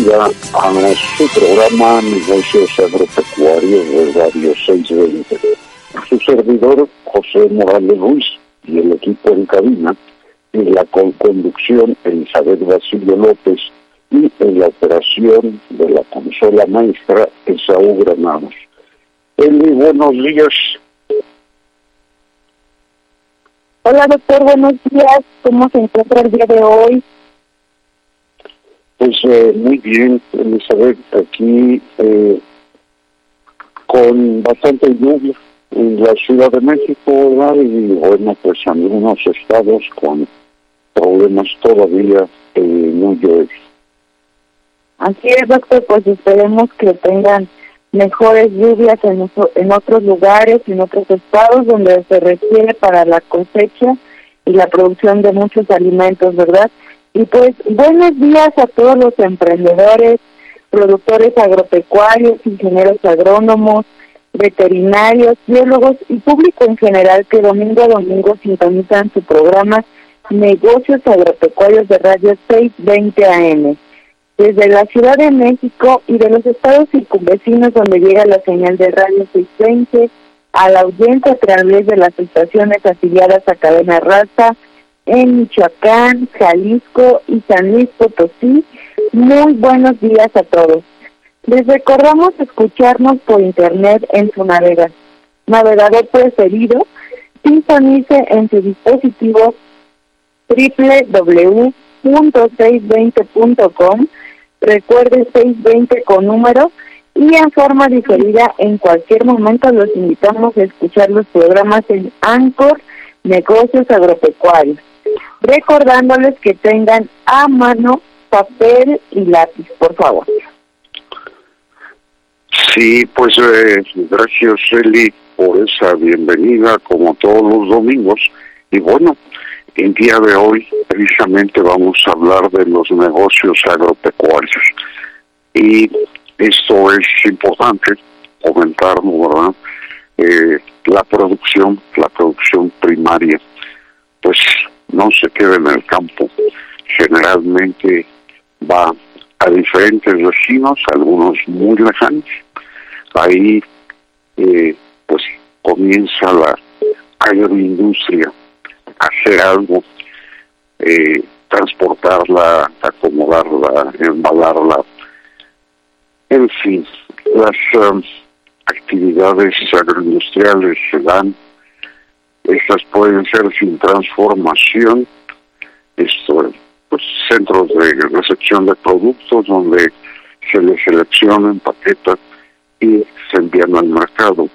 Bienvenida a su programa Negocios Agropecuarios de Radio 620. Su servidor, José Morales Ruiz, y el equipo en cabina, en la conducción Elizabeth Basilio López y en la operación de la consola maestra Esaú Granados. Eli, buenos días. Hola doctor, buenos días. ¿Cómo se encuentra el día de hoy? Pues eh, muy bien, Elizabeth, aquí eh, con bastante lluvia en la Ciudad de México, ¿verdad? Y bueno, pues algunos estados con problemas todavía eh, no llueve. Así es, doctor, pues esperemos que tengan mejores lluvias en otros lugares, en otros estados donde se requiere para la cosecha y la producción de muchos alimentos, ¿verdad? Y pues buenos días a todos los emprendedores, productores agropecuarios, ingenieros agrónomos, veterinarios, biólogos y público en general que domingo a domingo sintonizan su programa Negocios Agropecuarios de Radio 620 AM. Desde la Ciudad de México y de los estados circunvecinos donde llega la señal de Radio 620 a la audiencia a través de las estaciones afiliadas a Cadena Raza, en Michoacán, Jalisco y San Luis Potosí. Muy buenos días a todos. Les recordamos escucharnos por internet en su navegador, navegador preferido. Sintonice en su dispositivo www.620.com. Recuerde 620 con número y en forma diferida en cualquier momento los invitamos a escuchar los programas en Anchor Negocios Agropecuarios recordándoles que tengan a mano papel y lápiz, por favor. Sí, pues eh, gracias Eli por esa bienvenida como todos los domingos. Y bueno, el día de hoy precisamente vamos a hablar de los negocios agropecuarios. Y esto es importante comentarlo, ¿verdad? Eh, la producción, la producción primaria. Pues no se queda en el campo. Generalmente va a diferentes vecinos, algunos muy lejanos. Ahí eh, pues comienza la agroindustria hacer algo, eh, transportarla, acomodarla, embalarla. En fin, las um, actividades agroindustriales se dan estas pueden ser sin transformación, esto, pues, centros de recepción de productos donde se les selecciona, empaqueta y se envían al mercado.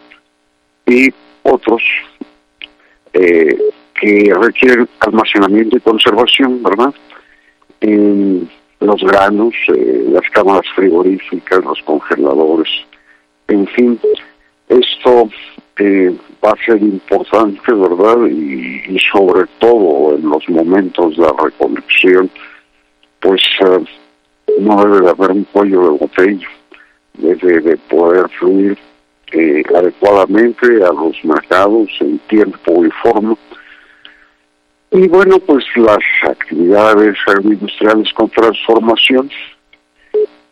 Y otros eh, que requieren almacenamiento y conservación, ¿verdad? En los granos, eh, las cámaras frigoríficas, los congeladores, en fin, esto eh, va a ser importante, ¿verdad? Y, sobre todo en los momentos de recolección, pues eh, no debe de haber un cuello de botella, debe de poder fluir eh, adecuadamente a los mercados en tiempo y forma. Y bueno, pues las actividades agroindustriales con transformación,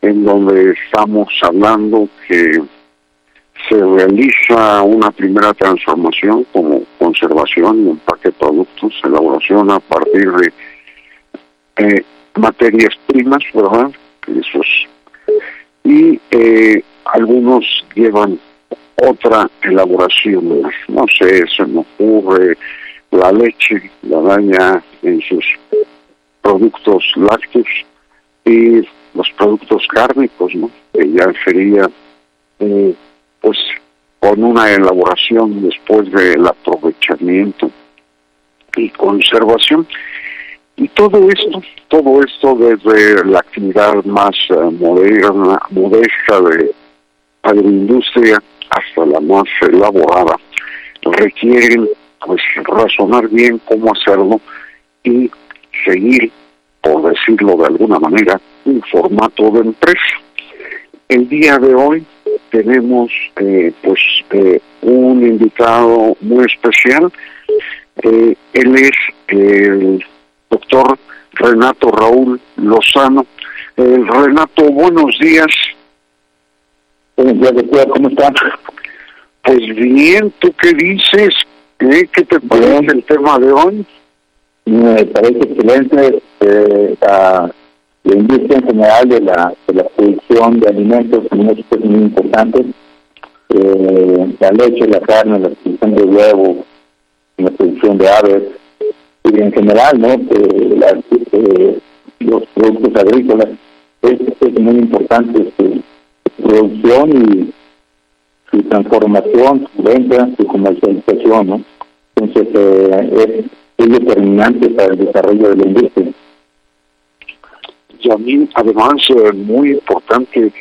en donde estamos hablando que se realiza una primera transformación como conservación y empaque de productos, elaboración a partir de eh, materias primas, ¿verdad? Esos. Y eh, algunos llevan otra elaboración, no sé, se me ocurre la leche, la daña en sus productos lácteos y los productos cárnicos, ¿no? Que ya sería, eh, pues, con una elaboración después del aprovechamiento y conservación. Y todo esto, todo esto desde la actividad más eh, moderna, modesta de agroindustria hasta la más elaborada, requieren pues razonar bien cómo hacerlo y seguir, por decirlo de alguna manera, un formato de empresa. El día de hoy tenemos eh, pues eh, un invitado muy especial. Eh, él es el doctor Renato Raúl Lozano. Renato, buenos días. Buenos días, ¿cómo estás? Pues bien, ¿tú qué dices? ¿Qué te parece el tema de hoy? Me parece excelente eh, la, industria en general de la, de la producción de alimentos en México es muy importante. Eh, la leche, la carne, la producción de huevo, la producción de aves y en general, ¿no? Eh, los productos agrícolas es, es muy importante su producción y su transformación, su venta, su comercialización, ¿no? Entonces, eh, es, determinante para el desarrollo de la industria. Mí, además, es muy importante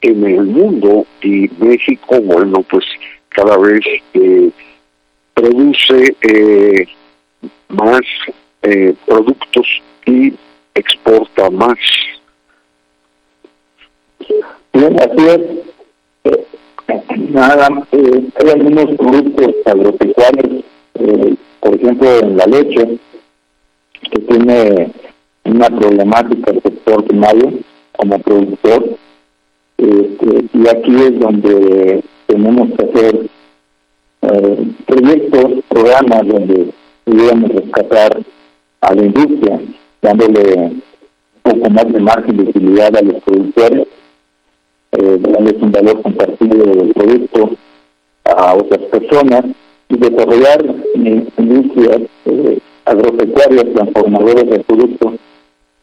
en el mundo y México, bueno, pues cada vez eh, produce eh, más eh, productos y exporta más. Bien, así es. Nada, hay algunos productos agropecuarios eh, por ejemplo, en la leche, que tiene una problemática el primario como productor, este, y aquí es donde tenemos que hacer eh, proyectos, programas donde pudiéramos rescatar a la industria, dándole un poco más de margen de utilidad a los productores, eh, darles un valor compartido del producto a otras personas y desarrollar industrias eh, agropecuarias transformadoras de productos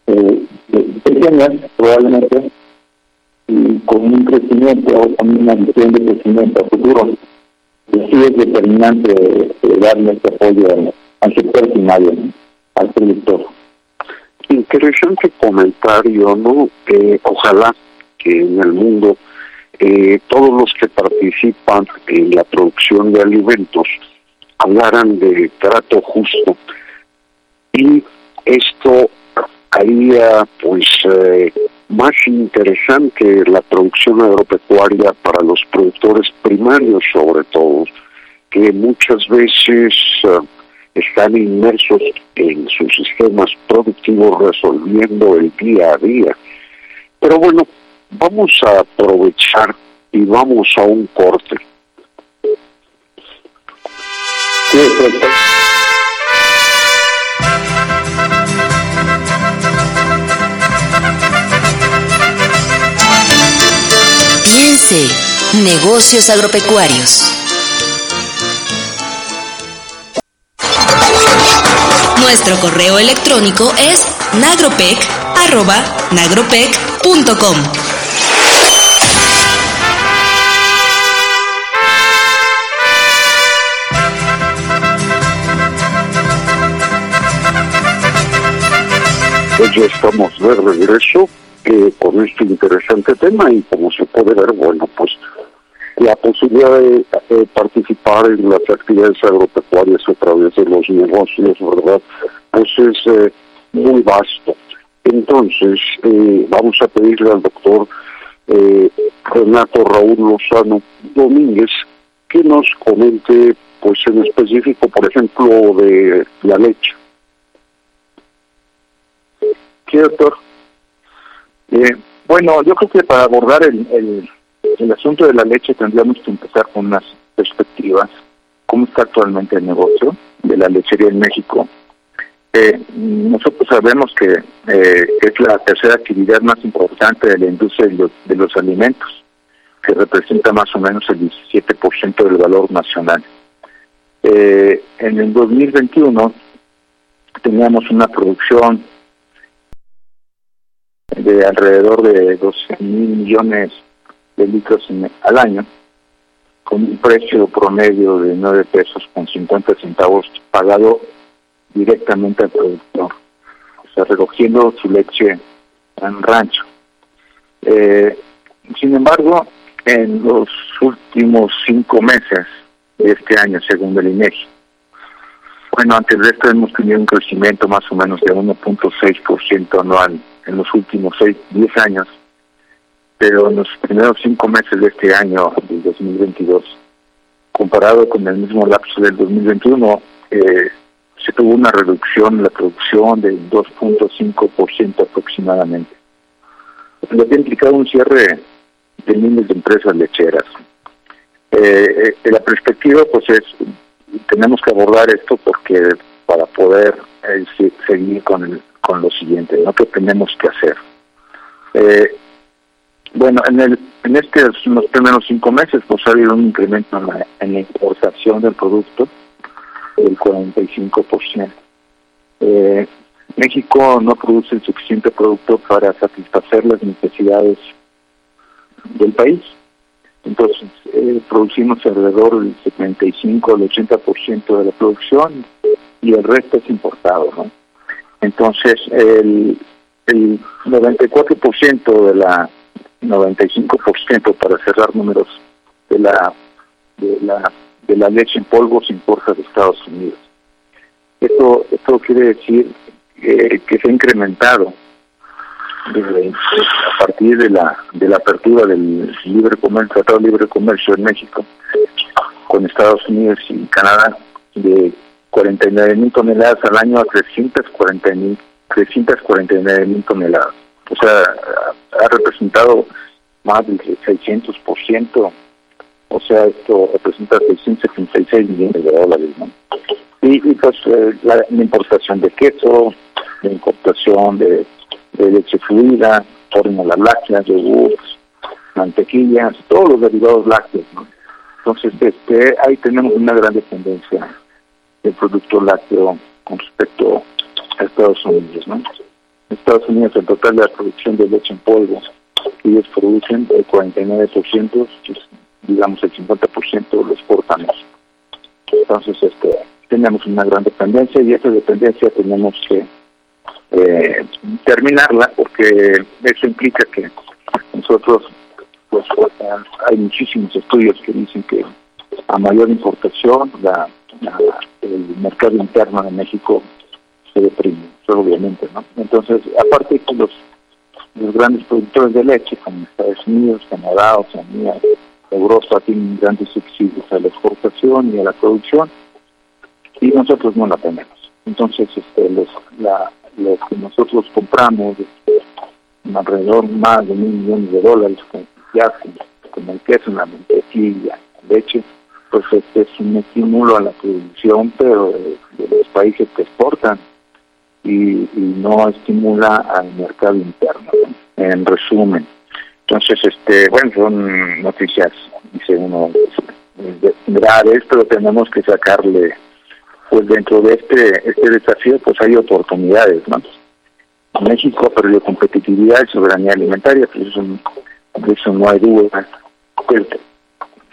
eh, pequeñas probablemente con un crecimiento o con una visión de crecimiento a futuro y sí es determinante eh, darle este apoyo al, sector primario al productor. Interesante comentario no eh, ojalá que en el mundo eh, todos los que participan en la producción de alimentos hablaran de trato justo. Y esto haría pues eh, más interesante la producción agropecuaria para los productores primarios sobre todo que muchas veces eh, están inmersos en sus sistemas productivos resolviendo el día a día pero bueno Vamos a aprovechar y vamos a un corte. Piense, negocios agropecuarios. Nuestro correo electrónico es nagropec.nagropec.com. Pues ya estamos de regreso eh, con este interesante tema y como se puede ver, bueno, pues la posibilidad de participar en las actividades agropecuarias a través de los negocios, ¿verdad? Pues es eh, muy vasto. Entonces, eh, vamos a pedirle al doctor Renato Raúl Lozano Domínguez, que nos comente, pues en específico, por ejemplo, de la leche. Sí, doctor. Eh, bueno, yo creo que para abordar el, el, asunto de la leche tendríamos que empezar con unas perspectivas. ¿Cómo está actualmente el negocio de la lechería en México? Eh, nosotros sabemos que eh, es la tercera actividad más importante de la industria de los, de los alimentos, que representa más o menos el 17% del valor nacional. Eh, en el 2021 teníamos una producción de alrededor de 12 mil millones de litros al año, con un precio promedio de 9 pesos con 50 centavos pagado directamente al productor, o sea, recogiendo su leche en rancho. Eh, sin embargo, en los últimos cinco meses de este año, según el INEGI, bueno, antes de esto hemos tenido un crecimiento más o menos de 1.6% anual en los últimos seis, 10 años, pero en los primeros cinco meses de este año, del 2022, comparado con el mismo lapso del 2021, eh, se tuvo una reducción en la producción del 2.5% aproximadamente, lo que ha implicado un cierre de miles de empresas lecheras. Eh, eh, la perspectiva, pues es, tenemos que abordar esto porque para poder eh, se- seguir con, el, con lo siguiente, ¿no? ¿Qué tenemos que hacer? Eh, bueno, en el en estos primeros cinco meses pues ha habido un incremento en la, en la importación del producto del 45%. Eh, México no produce el suficiente producto para satisfacer las necesidades del país. Entonces, eh, producimos alrededor del 75 al 80% de la producción y el resto es importado, ¿no? Entonces, el, el 94% de la 95% para cerrar números de la de la de la leche en polvo se importa de Estados Unidos. Esto esto quiere decir que se ha incrementado a partir de la de la apertura del libre comercio, tratado de libre comercio en México con Estados Unidos y Canadá de 49 mil toneladas al año a 340 mil 349 mil toneladas. O sea, ha representado más del 600%, o sea, esto representa 676 millones de dólares. Y, y pues eh, la, importación de queso, la importación de, leche fluida, fórmulas lácteas, yogurts, mantequillas, todos los derivados lácteos. Entonces, este, ahí tenemos una gran dependencia del producto lácteo con respecto a Estados Unidos, ¿no? Estados Unidos, el total de la producción de leche en polvo que ellos producen, el 49%, pues, digamos el 50% lo exportamos. Entonces, este, tenemos una gran dependencia y esa dependencia tenemos que eh, terminarla porque eso implica que nosotros, pues, hay muchísimos estudios que dicen que a mayor importación, la, la- el mercado interno de México se deprime, eso obviamente, ¿no? Entonces, aparte que los, los grandes productores de leche, como Estados Unidos, Canadá, Oceanía, Europa, tienen grandes subsidios a la exportación y a la producción, y nosotros no la tenemos. Entonces, este, los, la, lo que nosotros compramos, este, alrededor más de mil millones de dólares, con, ya con, con el queso, la mantequilla, la leche, pues este es un estímulo a la producción, pero de, los países que exportan y, y no estimula al mercado interno, ¿no? en resumen. Entonces, este, bueno, son noticias, dice uno, graves, pero tenemos que sacarle, pues dentro de este este desafío, pues hay oportunidades, ¿no? México ha perdido competitividad y soberanía alimentaria, pues eso, eso no hay duda.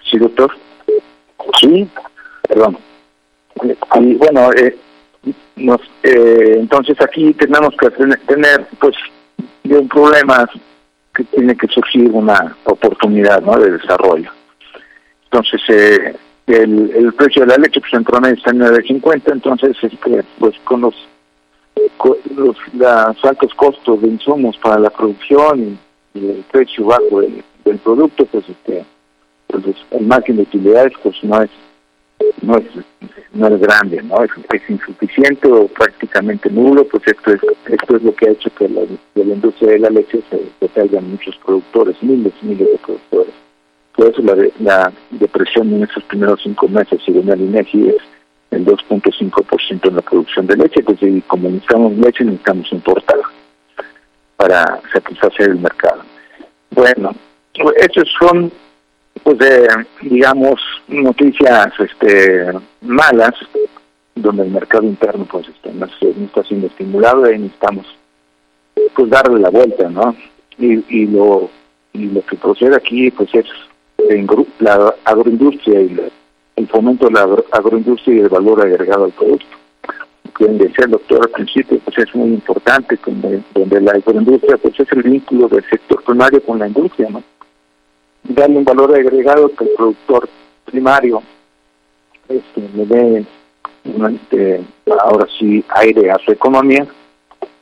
¿Sí, doctor? Sí, perdón. Y bueno, eh, nos, eh, entonces aquí tenemos que tener, pues de un problema que tiene que surgir una oportunidad ¿no? de desarrollo. Entonces, eh, el, el precio de la leche pues promedio está en 9.50, entonces este, pues con los, los, altos costos de insumos para la producción y, y el precio bajo del, del producto, pues este pues el margen de utilidades pues no es no es no es grande, no es, es insuficiente o prácticamente nulo, pues esto es esto es lo que ha hecho que la, industria de la leche se, se salgan muchos productores, miles y miles de productores. Por eso la, la depresión en esos primeros cinco meses, según el INEGI, es el 2.5% en la producción de leche, pues y como necesitamos leche, necesitamos importar para satisfacer el mercado. Bueno, estos son, pues, de, digamos, noticias este, malas, donde el mercado interno, pues, este, no, está siendo estimulado y necesitamos, pues, darle la vuelta, ¿no? Y, y lo y lo que procede aquí, pues, es la agroindustria y el fomento de la agroindustria y el valor agregado al producto. Que decía el doctor al principio, pues es muy importante, donde la agroindustria pues es el vínculo del sector primario con la industria, ¿no? Darle un valor agregado que el productor primario este, le dé este, ahora sí aire a su economía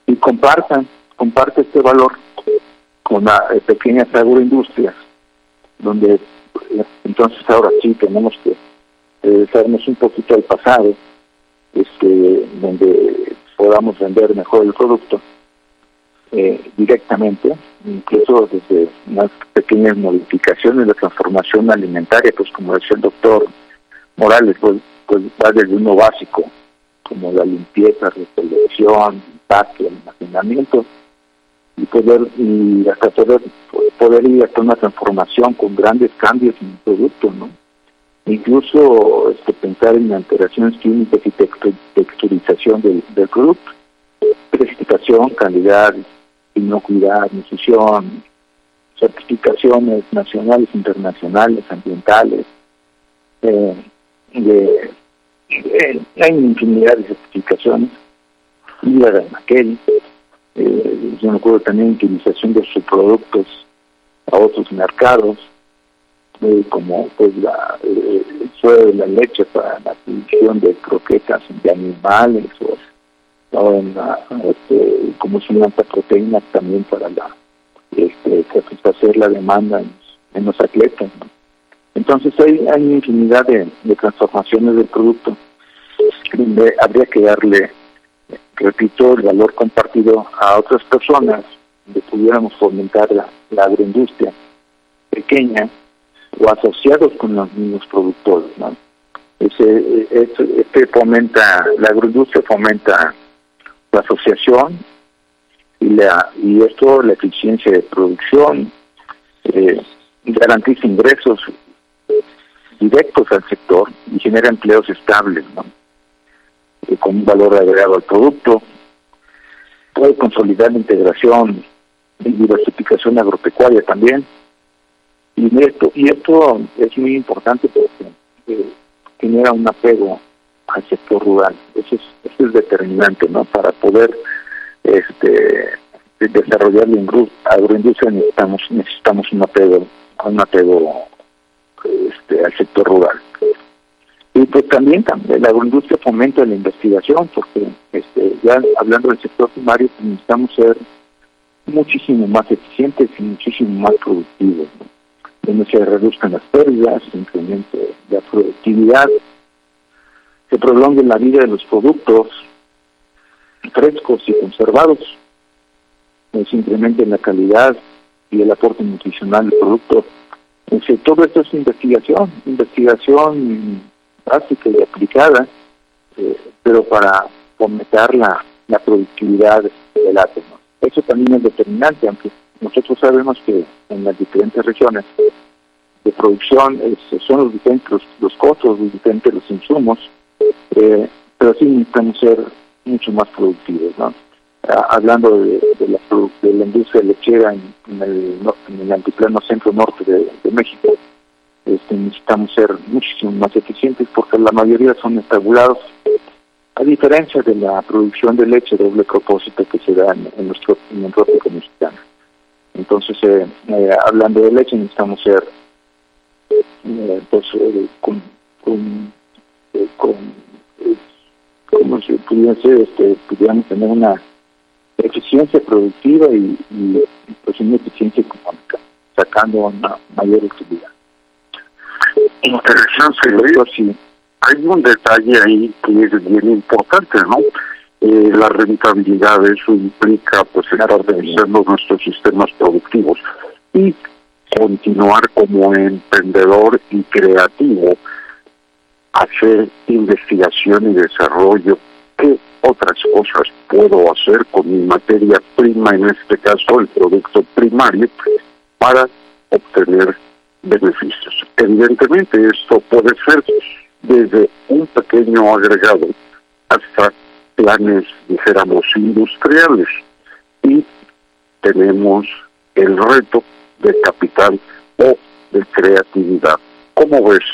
y compartan, comparte este valor con las pequeñas agroindustrias, donde entonces ahora sí tenemos que regresarnos un poquito al pasado, este, donde podamos vender mejor el producto eh, directamente, incluso desde unas pequeñas modificaciones de transformación alimentaria, pues como decía el doctor Morales, pues, pues va desde uno básico, como la limpieza, recolección, empaque, almacenamiento, y poder y hasta poder, poder ir hasta una transformación con grandes cambios en el producto, ¿no? incluso este, pensar en alteraciones químicas y texturización del, del producto, precipitación, calidad, inocuidad, nutrición, certificaciones nacionales, internacionales, ambientales, eh, de, hay infinidad de certificaciones, y la aquel, eh, yo me acuerdo también utilización de sus productos a otros mercados, como pues la eh, el suelo de la leche para la producción de croquetas de animales o, en este, como si una proteínas también para la este, satisfacer la demanda en, los atletas. Entonces hay, hay infinidad de, transformaciones del producto donde habría que darle, repito, el valor compartido a otras personas, donde pudiéramos fomentar la, la agroindustria pequeña o asociados con los mismos productores. ¿no? Ese, este fomenta, la agroindustria fomenta la asociación y, la, y esto, la eficiencia de producción, eh, garantiza ingresos directos al sector y genera empleos estables, ¿no? Eh, con un valor agregado al producto, puede consolidar la integración y diversificación agropecuaria también, y esto, y esto es muy importante porque eh, genera un apego al sector rural. Eso es, eso es determinante, ¿no? Para poder este desarrollar la agroindustria necesitamos necesitamos un apego un apego este al sector rural y pues también, también la agroindustria fomenta la investigación porque este ya hablando del sector primario pues, necesitamos ser muchísimo más eficientes y muchísimo más productivos ¿no? donde se reduzcan las pérdidas, se incremente la productividad, se prolongue la vida de los productos frescos y conservados, se incremente la calidad y el aporte nutricional del producto. todo esto es investigación, investigación básica y aplicada, eh, pero para fomentar la, la productividad del átomo. Eso también es determinante, aunque nosotros sabemos que en las diferentes regiones de producción son los diferentes los, costos, los diferentes los insumos, eh, pero sí necesitamos ser mucho más productivos. ¿no? Ah, hablando de, la, de la industria lechera en, el, en el antiplano centro-norte de, México, este, necesitamos ser muchísimo más eficientes porque la mayoría son estabulados, a diferencia de la producción de leche de doble propósito que se da en, nuestro, en el trópico mexicano. Entonces, eh, eh, hablando de leche, necesitamos ser eh, pues, con, con, con como si pudiese, este, pudiéramos tener una eficiencia productiva y, pues una eficiencia económica. sacando una mayor utilidad. Interesante, sí. Hay un detalle ahí que es bien importante, ¿no? Eh, la rentabilidad, eso implica pues estar revisando nuestros sistemas productivos y continuar como emprendedor y creativo, hacer investigación y desarrollo. ¿Qué otras cosas puedo hacer con mi materia prima, en este caso el producto primario, para obtener beneficios? Evidentemente esto puede ser desde un pequeño agregado hasta planes, dijéramos, industriales. Y tenemos el reto de capital o de creatividad. ¿Cómo ves?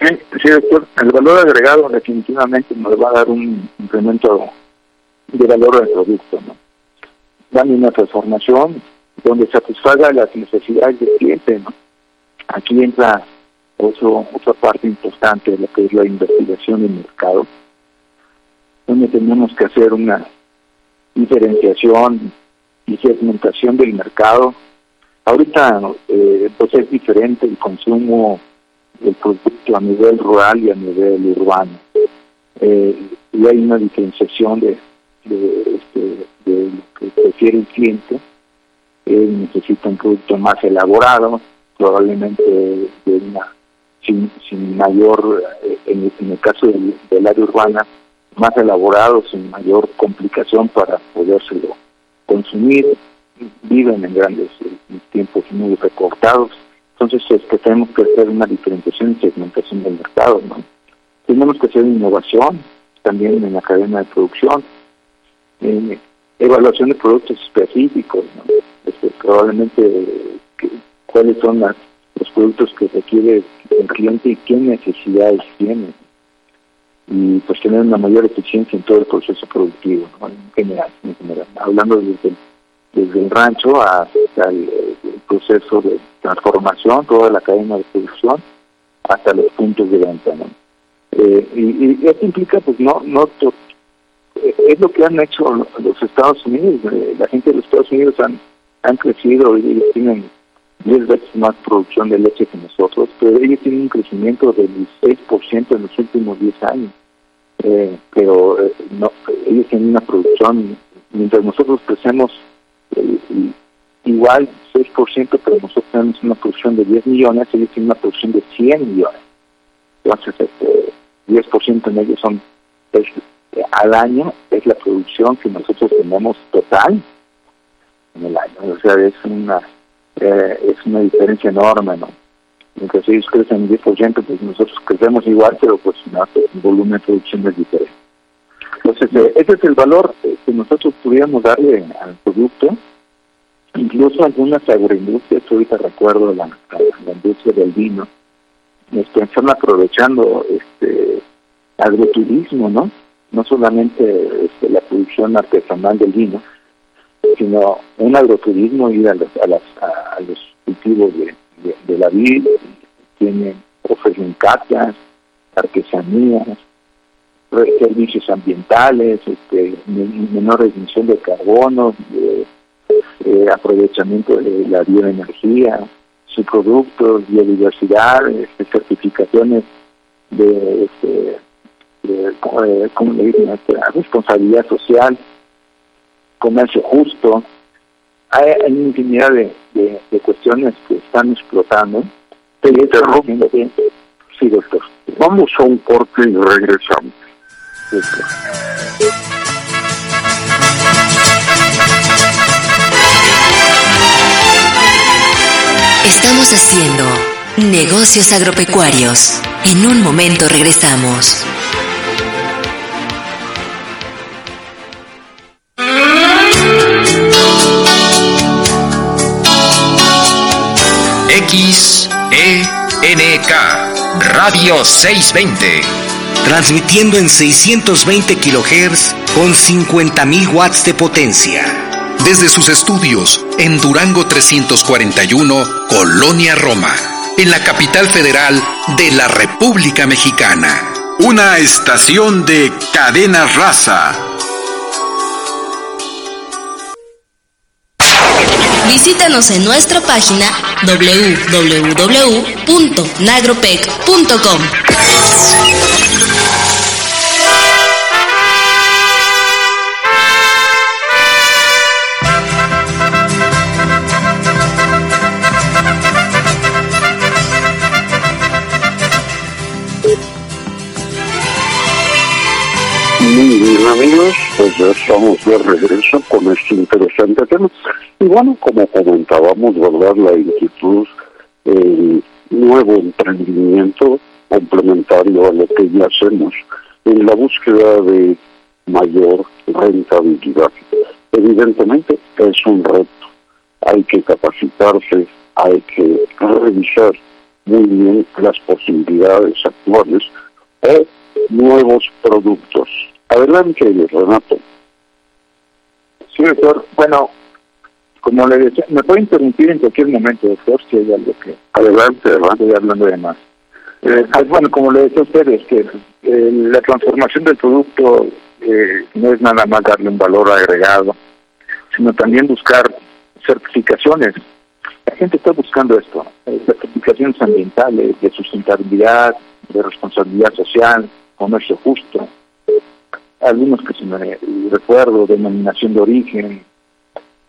Sí, sí, doctor. El valor agregado definitivamente nos va a dar un incremento de valor del producto, ¿no? Dando una transformación donde satisfaga las necesidades del cliente, ¿no? Aquí entra otro, otra parte importante de lo que es la investigación del mercado, donde tenemos que hacer una diferenciación y segmentación del mercado. Ahorita eh, es diferente el consumo del producto a nivel rural y a nivel urbano. Eh, y hay una diferenciación de, de, este, de lo que prefiere el cliente. Él necesita un producto más elaborado, probablemente de una sin, sin mayor, eh, en, el caso del, del, área urbana, más elaborado, sin mayor complicación para podérselo consumir, viven en grandes en tiempos muy recortados. Entonces es que tenemos que hacer una diferenciación y segmentación del mercado. ¿no? Tenemos que hacer innovación también en la cadena de producción, eh, evaluación de productos específicos, ¿no? este, probablemente cuáles son las los productos que requiere el cliente y qué necesidades tiene. Y pues tener una mayor eficiencia en todo el proceso productivo, en, general, en general. Hablando desde, desde el rancho hasta el, proceso de transformación, toda la cadena de producción, hasta los puntos de venta. ¿no? Eh, y, esto implica, pues, no, no es lo que han hecho los Estados Unidos. Eh, la gente de los Estados Unidos han, han crecido y tienen 10 veces más producción de leche que nosotros, pero ellos tienen un crecimiento del 16% en los últimos 10 años. Eh, pero eh, no, ellos tienen una producción, mientras nosotros crecemos eh, igual 6%, pero nosotros tenemos una producción de 10 millones, ellos tienen una producción de 100 millones. Entonces, este, 10% en ellos son al año, es la producción que nosotros tenemos total en el año. O sea, es una eh, es una diferencia enorme, ¿no? Mientras ellos crecen 10%, pues nosotros crecemos igual, pero pues no, el volumen de producción es diferente. Entonces, eh, ese es el valor que nosotros pudiéramos darle al producto. Incluso algunas agroindustrias, ahorita recuerdo la, la, industria del vino, este, están aprovechando este agroturismo, ¿no? No solamente este, la producción artesanal del vino, sino un agroturismo, ir a los, a las, a, los cultivos de, de, la vid, tienen, ofrecen catas, artesanías, servicios ambientales, este, menor emisión de carbono, aprovechamiento de la bioenergía, subproductos, biodiversidad, este, certificaciones de, este, de, ¿cómo le dicen? Este, responsabilidad social, comercio justo. Hay, hay una infinidad de, de, de, cuestiones que están explotando. Te interrumpo. Sí, doctor. Vamos a un corte y regresamos. Estamos haciendo negocios agropecuarios. En un momento regresamos. XENK Radio 620. Transmitiendo en 620 kHz con 50.000 watts de potencia. Desde sus estudios en Durango 341, Colonia Roma, en la capital federal de la República Mexicana. Una estación de cadena raza Visítanos en nuestra página www.nagropec.com. Bien, amigos, pues ya estamos de regreso con este interesante tema. Y bueno, como comentábamos, ¿verdad? La inquietud, el nuevo emprendimiento complementario a lo que ya hacemos en la búsqueda de mayor rentabilidad. Evidentemente es un reto. Hay que capacitarse, hay que revisar muy bien las posibilidades actuales o nuevos productos. Adelante, Renato. Sí, doctor. Bueno, como le decía, me puede interrumpir en cualquier momento, doctor, si hay algo que... Adelante, adelante. Estoy hablando de más. Eh, pues, bueno, como le decía a ustedes, que eh, la transformación del producto eh, no es nada más darle un valor agregado, sino también buscar certificaciones. La gente está buscando esto, certificaciones ambientales, de sustentabilidad, de responsabilidad social, comercio justo, algunos que se me recuerdo, denominación de origen,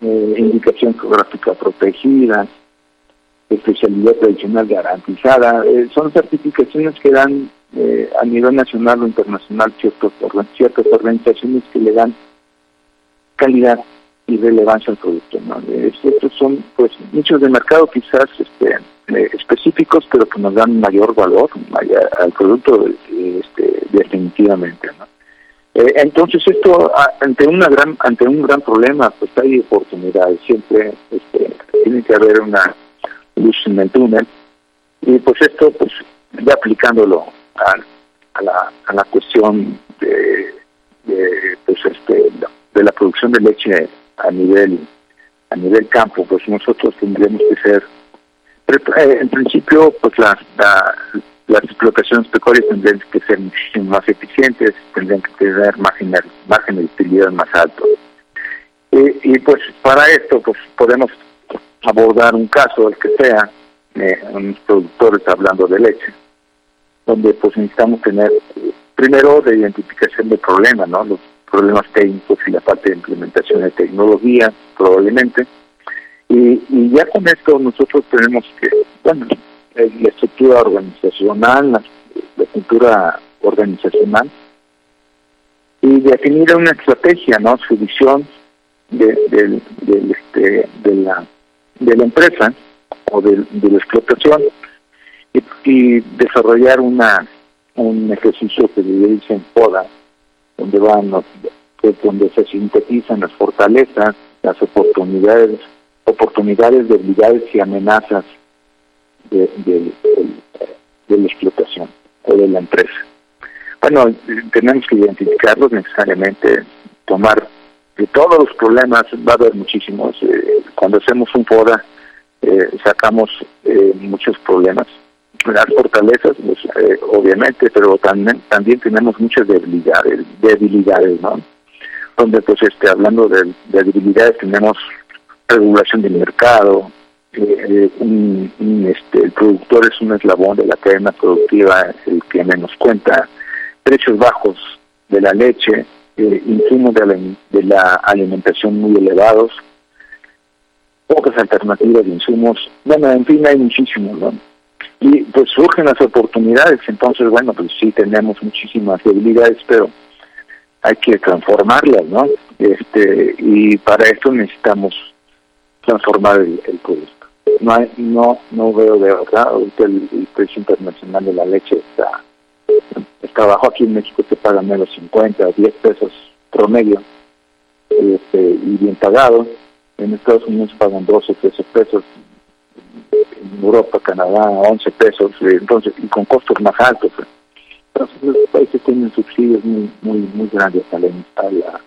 eh, indicación geográfica protegida, especialidad tradicional garantizada, eh, son certificaciones que dan eh, a nivel nacional o internacional ciertos, ciertas organizaciones que le dan calidad y relevancia al producto. ¿no? Estos son pues nichos de mercado quizás este, específicos, pero que nos dan mayor valor al producto este, definitivamente. ¿no? Eh, entonces esto ante una gran ante un gran problema pues hay oportunidades. Siempre este, tiene que haber una luz en el túnel. Y pues esto pues ya aplicándolo a, a la a la cuestión de, de pues este de la producción de leche a nivel a nivel campo. Pues nosotros tendríamos que ser eh, en principio pues la las explotaciones pecuarias tendrían que ser más eficientes, tendrían que tener márgenes, de utilidad más altos. Y, y, pues para esto pues podemos abordar un caso, el que sea, eh, unos productores hablando de leche, donde pues necesitamos tener primero de identificación de problemas, ¿no? Los problemas técnicos y la parte de implementación de tecnología, probablemente. Y, y ya con esto nosotros tenemos que, bueno, la estructura organizacional, la, estructura organizacional y definir una estrategia, ¿no? Su visión de, este, de, la, de la empresa o de, la explotación y, desarrollar una un ejercicio que le dicen PODA, donde van donde se sintetizan las fortalezas, las oportunidades, oportunidades, debilidades y amenazas de, de, la explotación o de la empresa. Bueno, tenemos que identificarlos necesariamente, tomar de todos los problemas, va a haber muchísimos. Eh, cuando hacemos un FODA, eh, sacamos eh, muchos problemas. Las fortalezas, pues, obviamente, pero también, también tenemos muchas debilidades, debilidades, ¿no? Donde, pues, este, hablando de, de debilidades, tenemos regulación del mercado, eh, un, este, el productor es un eslabón de la cadena productiva, el que menos cuenta, precios bajos de la leche, eh, insumos de la, alimentación muy elevados, pocas alternativas de insumos, bueno, en fin, hay muchísimos, ¿no? Y pues surgen las oportunidades, entonces, bueno, pues sí tenemos muchísimas debilidades, pero hay que transformarlas, ¿no? Este, y para esto necesitamos transformar el producto no no no veo de verdad ahorita el, precio internacional de la leche está está bajo. Aquí en México se paga menos 50 o 10 pesos promedio este, y bien pagado. En Estados Unidos pagan 12 13 pesos en Europa Canadá 11 pesos entonces y con costos más altos. Entonces los países tienen subsidios muy muy muy grandes a la,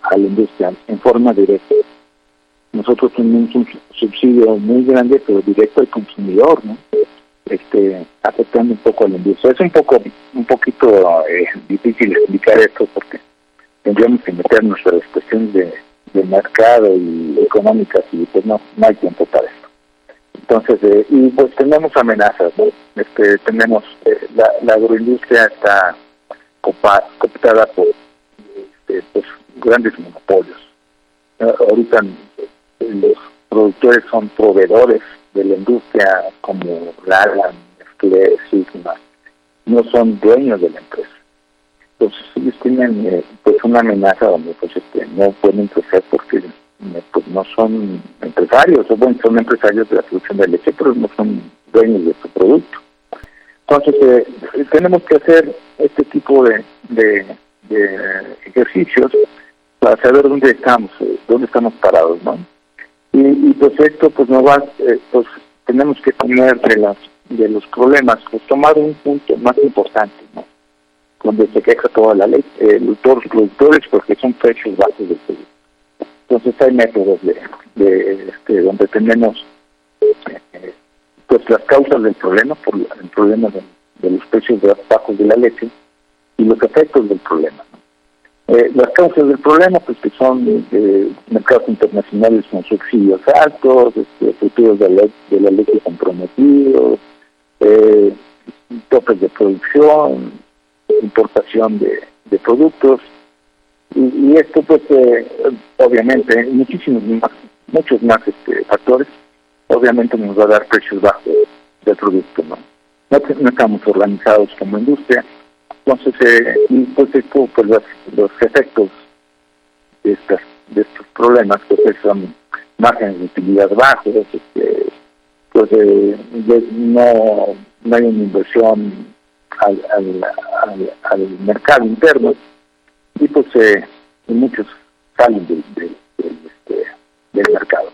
a la industria en forma directa nosotros tenemos un subsidio muy grande, pero directo al consumidor. Este, afectando un poco a la industria. Es un poco, un poquito eh, difícil explicar esto porque tendríamos que meternos a las cuestiones de, mercado y económicas y pues no, no hay tiempo para esto. Entonces, eh, y pues tenemos amenazas, ¿no? este, tenemos, eh, la, la agroindustria está copa, cooptada por este, pues, grandes monopolios. Eh, ahorita eh, los productores son proveedores de la industria como Lala, Nestlé, Sigma, no son dueños de la empresa. Entonces ellos tienen eh, pues una amenaza donde pues este, no pueden crecer porque eh, pues no son empresarios, o bueno, son empresarios de la producción de leche, pero no son dueños de su producto. Entonces eh, tenemos que hacer este tipo de, de, ejercicios para saber dónde estamos, dónde estamos parados, ¿no? Y, y pues esto pues no va, eh, pues tenemos que poner de las de los problemas, pues tomar un punto más importante, ¿no? Donde se queja toda la ley, todos los productores porque son precios bajos del producto. Entonces hay métodos de, de este, donde tenemos eh, pues las causas del problema, por el problema de, de los precios bajos de la leche y los efectos del problema. Eh, las causas del problema, pues que son eh, mercados internacionales con subsidios altos, este, futuros de la, de la leche comprometidos, eh, topes de producción, importación de, productos, y, y, esto pues eh, obviamente muchísimos más, muchos más este, factores, obviamente nos va a dar precios bajos del producto, ¿no? No, estamos organizados como industria, entonces, eh, pues esto, pues los efectos de estas de estos problemas pues son márgenes de utilidad bajos, este, pues eh, no, no hay una inversión al, al, mercado interno y pues eh, muchos salen del, del, este, del mercado.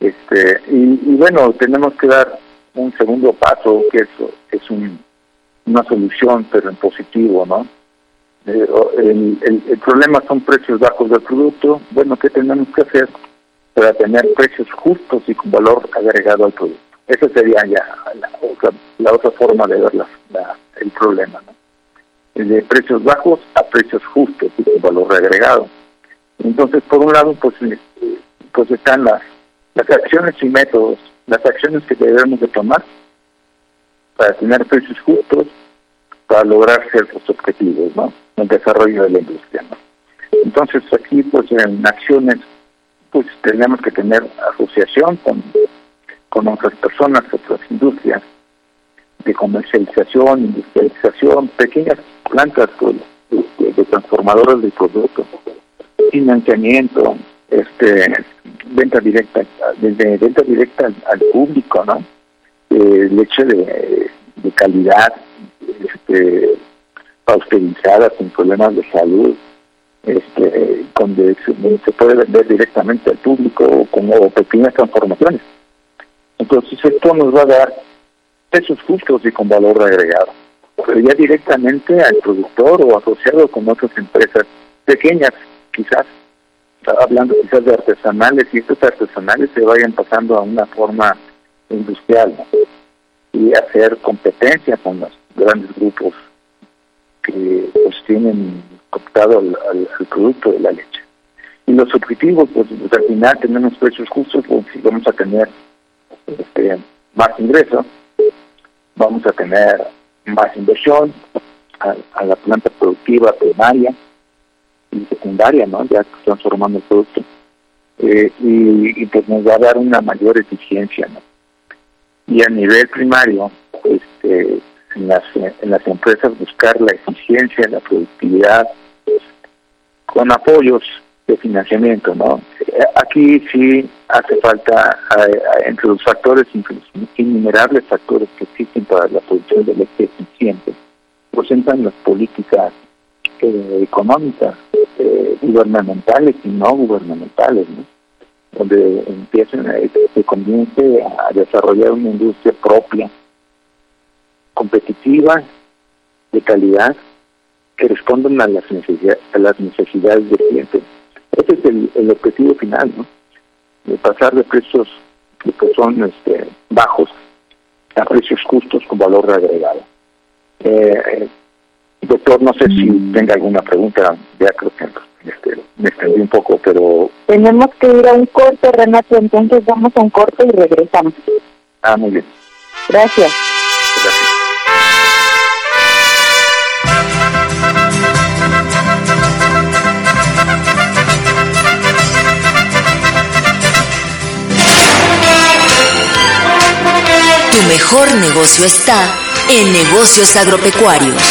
Este, y, y bueno, tenemos que dar un segundo paso que es, es un una solución, pero en positivo, ¿no? Eh, el, el, problema son precios bajos del producto. Bueno, ¿qué tenemos que hacer para tener precios justos y con valor agregado al producto? Esa sería ya la otra, la otra forma de ver la, el problema, ¿no? De precios bajos a precios justos y con valor agregado. Entonces, por un lado, pues, pues están las, las acciones y métodos, las acciones que debemos de tomar para tener precios justos, para lograr ciertos objetivos, ¿no? El desarrollo de la industria, ¿no? Entonces aquí, pues en acciones, pues tenemos que tener asociación con, con otras personas, otras industrias, de comercialización, industrialización, pequeñas plantas pues, de, de transformadores de productos, financiamiento, este venta directa, desde venta directa al, público, ¿no? eh, leche de, de calidad, este, pasteurizada, sin problemas de salud, este, donde se, puede vender directamente al público como pequeñas transformaciones. Entonces esto nos va a dar precios justos y con valor agregado, pero ya directamente al productor o asociado con otras empresas pequeñas, quizás, hablando quizás de artesanales, y estos artesanales se vayan pasando a una forma industrial y hacer competencia con los grandes grupos que pues tienen cooptado al, producto de la leche. Y los objetivos, pues, pues al final tenemos precios justos, pues si vamos a tener este, más ingresos, vamos a tener más inversión a, a, la planta productiva primaria y secundaria, ¿no? Ya transformando el producto. Eh, y, y pues nos va a dar una mayor eficiencia, ¿no? y a nivel primario, este, en las, en las empresas buscar la eficiencia, la productividad, con apoyos de financiamiento, ¿no? Aquí sí hace falta, entre los factores, innumerables factores que existen para la producción de leche eficiente, entran las políticas eh, económicas, eh, gubernamentales y no gubernamentales, ¿no? donde empiecen se comience a desarrollar una industria propia, de calidad, que respondan a las necesidades, a las necesidades del cliente. Ese es el, el objetivo final, ¿no? De pasar de precios que pues son este, bajos a precios justos con valor agregado. Eh, Doctor, no sé si tenga alguna pregunta, ya creo que este, me extendí un poco, pero... Tenemos que ir a un corte, Renato, entonces vamos a un corte y regresamos. Ah, muy bien. Gracias. Tu mejor negocio está en negocios agropecuarios.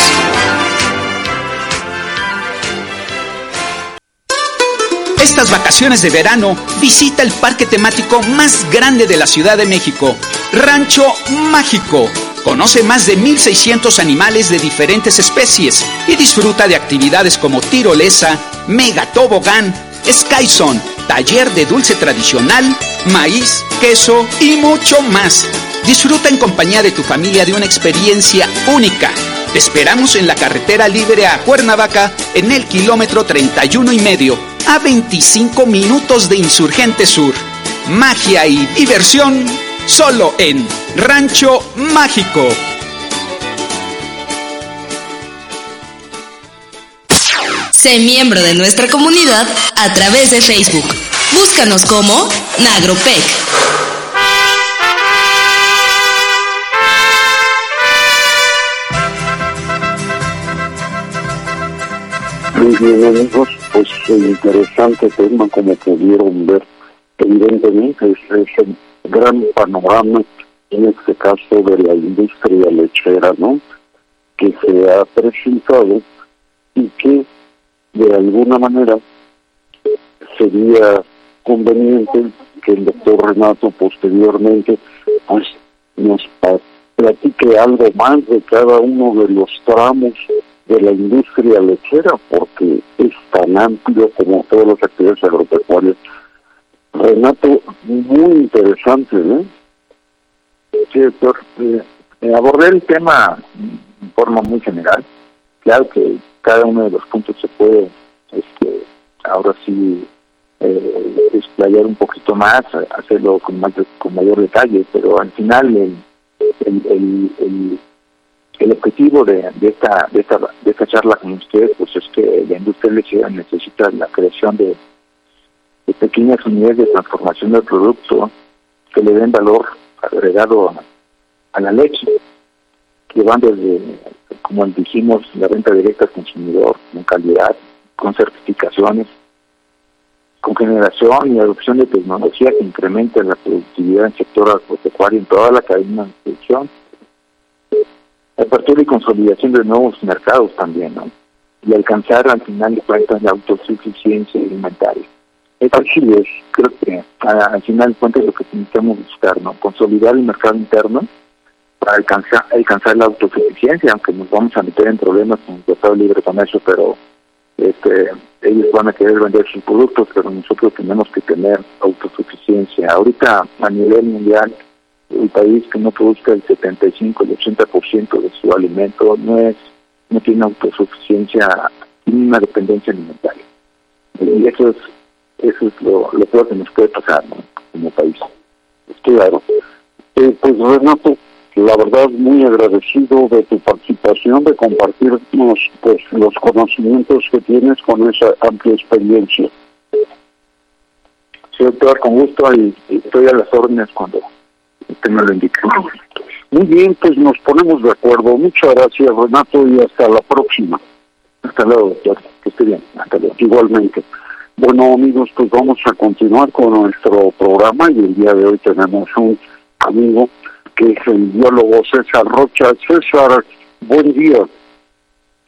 Estas vacaciones de verano visita el parque temático más grande de la Ciudad de México, Rancho Mágico. Conoce más de 1.600 animales de diferentes especies y disfruta de actividades como tirolesa, mega tobogán, skyzone, taller de dulce tradicional, maíz, queso y mucho más. Disfruta en compañía de tu familia de una experiencia única. Te esperamos en la carretera libre a Cuernavaca en el kilómetro 31 y medio, a 25 minutos de Insurgente Sur. Magia y diversión solo en Rancho Mágico. Sé miembro de nuestra comunidad a través de Facebook. Búscanos como Nagropec. Bien amigos, pues interesante tema como pudieron ver. Evidentemente es ese gran panorama, en este caso de la industria lechera, ¿no? Que se ha presentado y que de alguna manera sería conveniente que el doctor Renato posteriormente pues nos platique algo más de cada uno de los tramos de la industria lechera porque es tan amplio como todas las actividades agropecuarias. Renato, muy interesante, ¿no? Sí, doctor. Eh, abordé el tema en forma muy general. Claro que cada uno de los puntos se puede, este, ahora sí, eh, explayar un poquito más, hacerlo con, más, con mayor detalle, pero al final el, el el objetivo de, esta, de, esta, de esta charla con ustedes pues es que la industria lechera necesita la creación de, pequeñas unidades de transformación del producto que le den valor agregado a, la leche, que van desde, como dijimos, la venta directa al consumidor, con calidad, con certificaciones, con generación y adopción de tecnología que incremente la productividad en el sector agropecuario en toda la cadena de producción apertura y consolidación de nuevos mercados también, ¿no? Y alcanzar al final de cuentas la autosuficiencia alimentaria. Así es, creo que al final de cuentas lo que necesitamos buscar, ¿no? Consolidar el mercado interno para alcanzar, alcanzar la autosuficiencia, aunque nos vamos a meter en problemas con el Tratado Libre Comercio, pero este, ellos van a querer vender sus productos, pero nosotros tenemos que tener autosuficiencia. Ahorita a nivel mundial el país que no produzca el 75, el 80% de su alimento no es no tiene autosuficiencia, tiene una dependencia alimentaria. Y eso es eso es lo, lo que nos puede pasar como país. Claro. Eh, pues Renato, la verdad muy agradecido de tu participación, de compartirnos pues, los conocimientos que tienes con esa amplia experiencia. Sí, doctor, con gusto y estoy a las órdenes cuando me. Muy bien, pues nos ponemos de acuerdo. Muchas gracias, Renato, y hasta la próxima. Hasta luego, doctor. Que esté bien. Hasta luego. Igualmente. Bueno, amigos, pues vamos a continuar con nuestro programa y el día de hoy tenemos un amigo que es el biólogo César Rocha. César, buen día.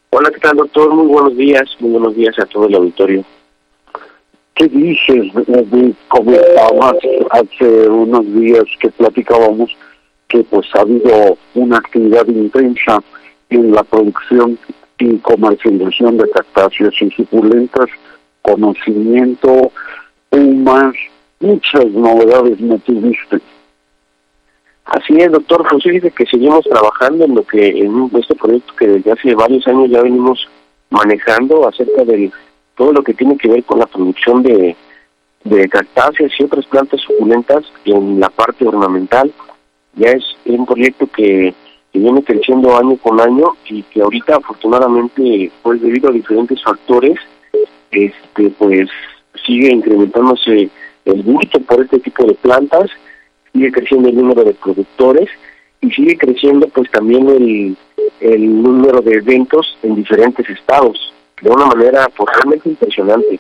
Hola, ¿qué tal, doctor? Muy buenos días. Muy buenos días a todo el auditorio. ¿Qué dices? Comentabas hace unos días que platicábamos que pues ha habido una actividad intensa en la producción y comercialización de cactáceas y suculentas, conocimiento, más, muchas novedades me tuviste. Así es, doctor. Pues dice que seguimos trabajando en lo que en este proyecto que desde hace varios años ya venimos manejando acerca del todo lo que tiene que ver con la producción de, cactáceas y otras plantas suculentas en la parte ornamental. Ya es un proyecto que viene creciendo año con año y que ahorita afortunadamente pues debido a diferentes factores este pues sigue incrementándose el gusto por este tipo de plantas sigue creciendo el número de productores y sigue creciendo pues también el número de eventos en diferentes estados de una manera pues, realmente impresionante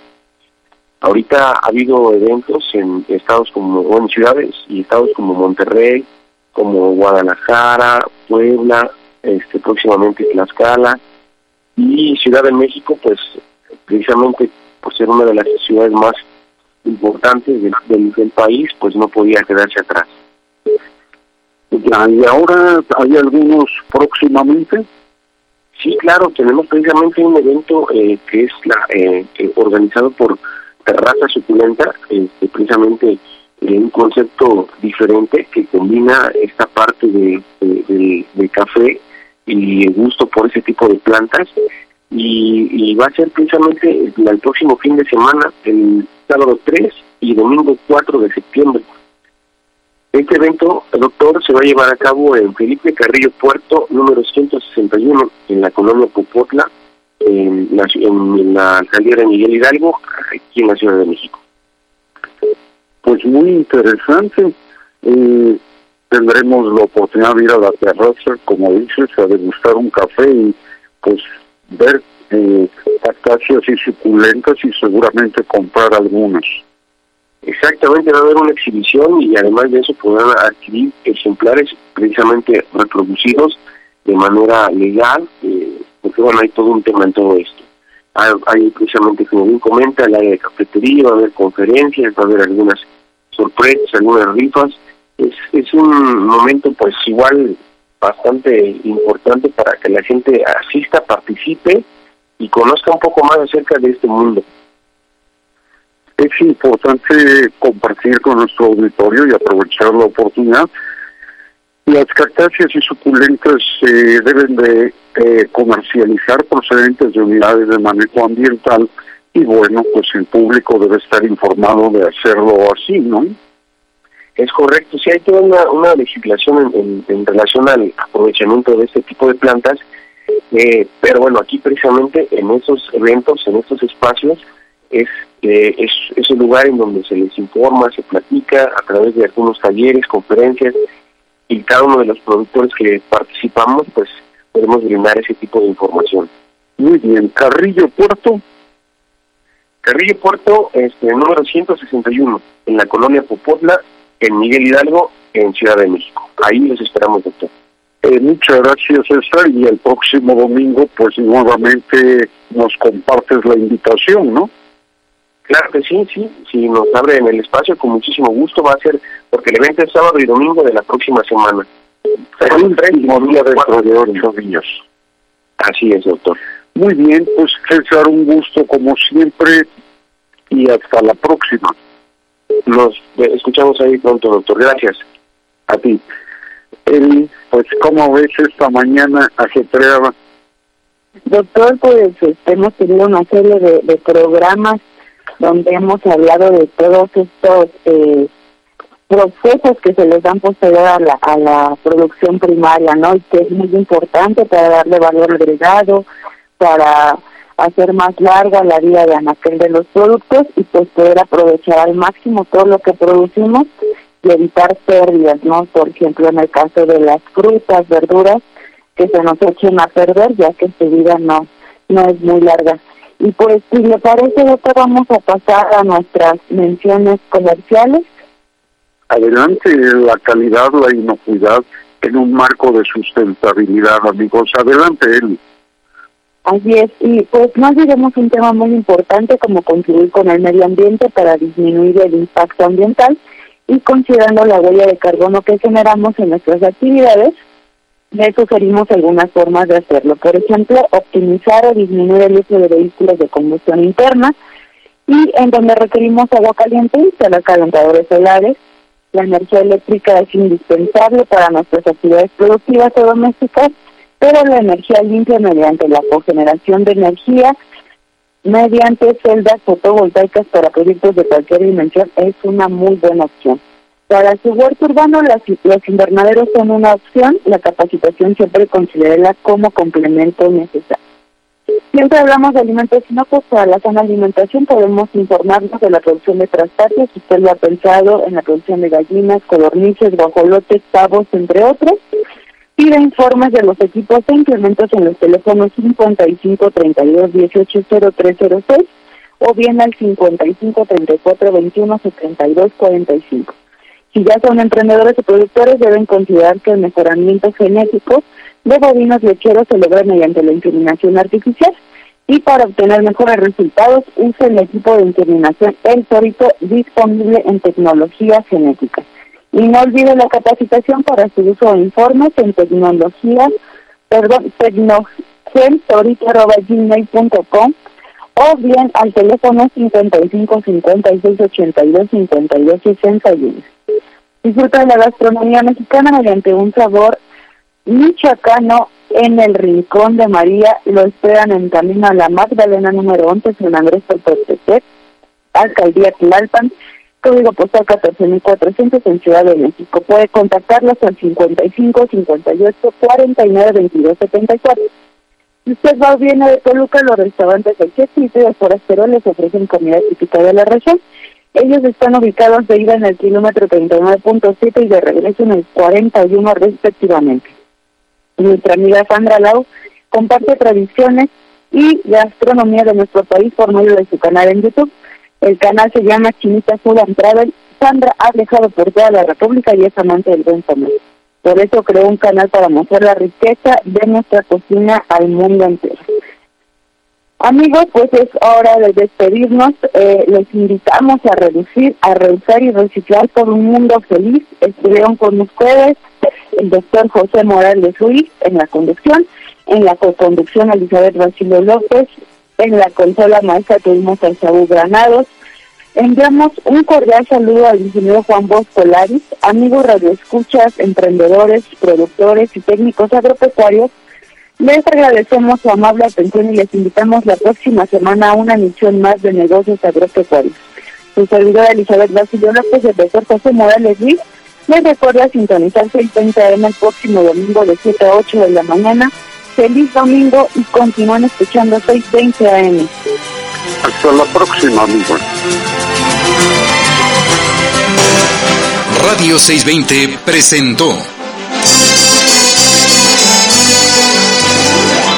ahorita ha habido eventos en estados como o en ciudades y estados como Monterrey como Guadalajara, Puebla, este próximamente Tlaxcala y Ciudad de México, pues precisamente por ser una de las ciudades más importantes del, del, país, pues no podía quedarse atrás. ¿Y ahora hay algunos próximamente? Sí, claro, tenemos precisamente un evento eh, que es la eh, organizado por Terraza Suculenta, este, precisamente un concepto diferente que combina esta parte de, de, café y el gusto por ese tipo de plantas y, va a ser precisamente el, próximo fin de semana, el sábado 3 y domingo 4 de septiembre. Este evento, doctor, se va a llevar a cabo en Felipe Carrillo Puerto, número 161, en la colonia Popotla, en la, en alcaldía de Miguel Hidalgo, aquí en la Ciudad de México pues muy interesante. Eh, tendremos la oportunidad de ir a la terraza, como dices, a degustar un café y pues ver eh, y suculentas y seguramente comprar algunas. Exactamente, va a haber una exhibición y además de eso podrán adquirir ejemplares precisamente reproducidos de manera legal, eh, porque bueno, hay todo un tema en todo esto. Hay, precisamente, como bien comenta, el área de cafetería, va a haber conferencias, va a haber algunas sorpresas, algunas rifas. Es, es un momento pues igual bastante importante para que la gente asista, participe y conozca un poco más acerca de este mundo. Es importante compartir con nuestro auditorio y aprovechar la oportunidad. Las cactáceas y suculentas se deben de eh, comercializar procedentes de unidades de manejo ambiental y bueno, pues el público debe estar informado de hacerlo así, ¿no? Es correcto, sí hay toda una, una legislación en, en, relación al aprovechamiento de este tipo de plantas, eh, pero bueno, aquí precisamente en esos eventos, en estos espacios, es, eh, es, un lugar en donde se les informa, se platica a través de algunos talleres, conferencias, y cada uno de los productores que participamos, pues podemos brindar ese tipo de información. Muy bien, Carrillo Puerto. Carrillo Puerto, este, número 161, en la colonia Popotla, en Miguel Hidalgo, en Ciudad de México. Ahí los esperamos, doctor. Eh, muchas gracias, César, y el próximo domingo, pues nuevamente nos compartes la invitación, ¿no? Claro que sí, sí, si nos abre en el espacio, con muchísimo gusto va a ser, porque el evento es sábado y domingo de la próxima semana. El último día dentro de ocho días. Así es, doctor. Muy bien, pues César, un gusto como siempre y hasta la próxima. Nos escuchamos ahí pronto, doctor. Gracias. A ti. Eli, pues, ¿cómo ves esta mañana ajetreada? Doctor, pues este, hemos tenido una serie de, de programas donde hemos hablado de todos estos eh, procesos que se les dan posterior a la, a la producción primaria, ¿no? Y que es muy importante para darle valor agregado, para hacer más larga la vida de anaquel de los productos y pues poder aprovechar al máximo todo lo que producimos y evitar pérdidas, ¿no? Por ejemplo, en el caso de las frutas, verduras, que se nos echen a perder ya que su vida no, no es muy larga. Y pues si le parece, doctor, vamos a pasar a nuestras menciones comerciales. Adelante, la calidad, la inocuidad en un marco de sustentabilidad, amigos. Adelante, Eli. Así es, y pues no olvidemos un tema muy importante como contribuir con el medio ambiente para disminuir el impacto ambiental y considerando la huella de carbono que generamos en nuestras actividades, le sugerimos algunas formas de hacerlo. Por ejemplo, optimizar o disminuir el uso de vehículos de combustión interna y en donde requerimos agua caliente, instalar calentadores solares. La energía eléctrica es indispensable para nuestras actividades productivas o domésticas pero la energía limpia mediante la cogeneración de energía mediante celdas fotovoltaicas para proyectos de cualquier dimensión es una muy buena opción. Para su huerto urbano, las, los invernaderos son una opción, la capacitación siempre considera como complemento necesario. Siempre hablamos de alimentos inocuos para la sana alimentación, podemos informarnos de la producción de traspatios, si usted lo ha pensado en la producción de gallinas, codornices, guajolotes, pavos, entre otros. Pide informes de los equipos e implementos en los teléfonos 55 32 18 0306 o bien al 55 34 21 72 45. Si ya son emprendedores o productores, deben considerar que el mejoramiento genético de bovinos lecheros se logra mediante la inseminación artificial y para obtener mejores resultados usa el equipo de inseminación El Torito disponible en tecnología genética. Y no olvide la capacitación para su uso de informes en tecnología, perdón, tecnogentorito.gmail.com o bien al teléfono 55 56 82 52 61. Disfruta de la gastronomía mexicana mediante un sabor michoacano en el Rincón de María. Lo esperan en camino a la Magdalena número 11, San Andrés Tepetepec, Alcaldía Tlalpan, código postal 14400 en Ciudad de México. Puede contactarlos al 55 58 49 22 74. Si usted va o viene de Toluca, los restaurantes del Chespirito y el Forastero les ofrecen comida típica de la región. Ellos están ubicados de ida en el kilómetro 39.7 y de regreso en el 41 respectivamente. Nuestra amiga Sandra Lau comparte tradiciones y gastronomía de nuestro país por medio de su canal en YouTube. El canal se llama Chinita Food and Travel. Sandra ha viajado por toda la República y es amante del buen comer. Por eso creó un canal para mostrar la riqueza de nuestra cocina al mundo entero. Amigos, pues es hora de despedirnos. Eh, les invitamos a reducir, a reusar y reciclar por un mundo feliz. Estuvieron con ustedes el doctor José Morales Ruiz en la conducción, en la co-conducción Elizabeth Basilio López, en la consola maestra tuvimos a Saúl Granados. Enviamos un cordial saludo al ingeniero Juan Bosco Laris, amigos radioescuchas, emprendedores, productores y técnicos agropecuarios les agradecemos su amable atención y les invitamos la próxima semana a una emisión más de negocios agropecuarios. Su servidora Elizabeth Basilio López y el doctor José Morales Luis les recuerda sintonizar 6.30 AM el próximo domingo de 7 a 8 de la mañana. Feliz domingo y continúan escuchando 6.20 AM. Hasta la próxima, amigos. Radio 620 presentó